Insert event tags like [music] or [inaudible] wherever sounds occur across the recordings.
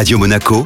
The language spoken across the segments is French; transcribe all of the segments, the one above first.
Radio Monaco,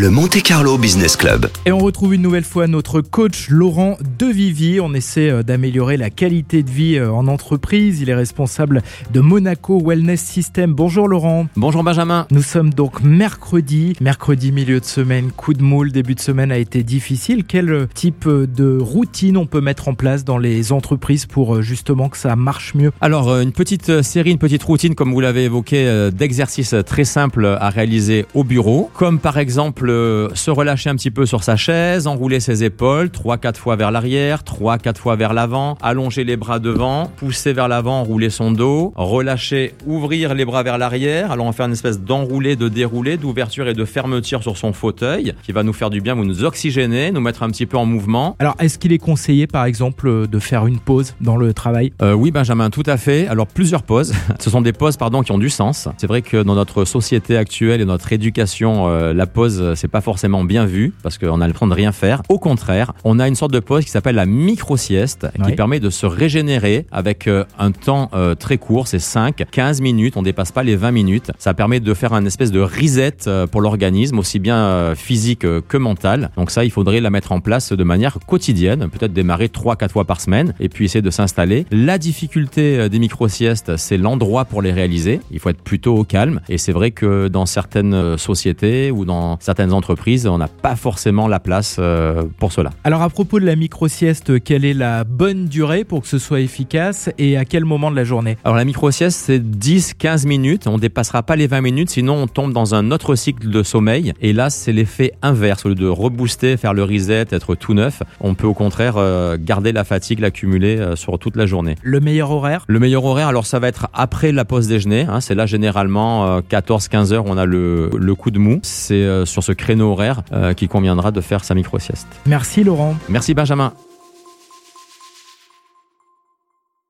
le Monte Carlo Business Club. Et on retrouve une nouvelle fois notre coach Laurent Devivier. On essaie euh, d'améliorer la qualité de vie euh, en entreprise. Il est responsable de Monaco Wellness System. Bonjour Laurent. Bonjour Benjamin. Nous sommes donc mercredi. Mercredi, milieu de semaine, coup de moule, début de semaine a été difficile. Quel type de routine on peut mettre en place dans les entreprises pour euh, justement que ça marche mieux? Alors, une petite série, une petite routine, comme vous l'avez évoqué, d'exercices très simples à réaliser au bureau. Comme par exemple se relâcher un petit peu sur sa chaise, enrouler ses épaules, 3-4 fois vers l'arrière, 3-4 fois vers l'avant, allonger les bras devant, pousser vers l'avant, rouler son dos, relâcher, ouvrir les bras vers l'arrière. Alors on va faire une espèce d'enroulé, de déroulé, d'ouverture et de fermeture sur son fauteuil qui va nous faire du bien, vous nous oxygéner, nous mettre un petit peu en mouvement. Alors est-ce qu'il est conseillé par exemple de faire une pause dans le travail? Euh, Oui Benjamin, tout à fait. Alors plusieurs pauses. [laughs] Ce sont des pauses pardon qui ont du sens. C'est vrai que dans notre société actuelle et notre éducation, euh, la pause c'est pas forcément bien vu parce qu'on a le temps de rien faire. Au contraire, on a une sorte de pause qui s'appelle la micro-sieste qui permet de se régénérer avec euh, un temps euh, très court, c'est 5, 15 minutes, on dépasse pas les 20 minutes. Ça permet de faire un espèce de reset euh, pour l'organisme, aussi bien physique que mental. Donc ça, il faudrait la mettre en place de manière quotidienne, peut-être démarrer 3-4 fois par semaine et puis essayer de s'installer. La difficulté des micro-siestes, c'est l'endroit pour les réaliser. Il faut être plutôt au calme et c'est vrai que dans certaines sociétés ou dans certaines entreprises, on n'a pas forcément la place euh, pour cela. Alors à propos de la micro-sieste, quelle est la bonne durée pour que ce soit efficace et à quel moment de la journée? Alors la micro-sieste, c'est 10-15 minutes. On dépassera pas les 20 minutes, sinon on tombe dans un autre cycle de sommeil. Et là, c'est l'effet inverse. Au lieu de rebooster, faire le reset, être tout neuf, on peut au contraire euh, garder la fatigue, l'accumuler euh, sur toute la journée. Le meilleur horaire? Le meilleur horaire, alors ça va être après la pause déjeuner. Hein. c'est là généralement 14-15 heures, on a le, le coup de mou. C'est sur ce créneau horaire euh, qui conviendra de faire sa micro-sieste. Merci Laurent. Merci Benjamin.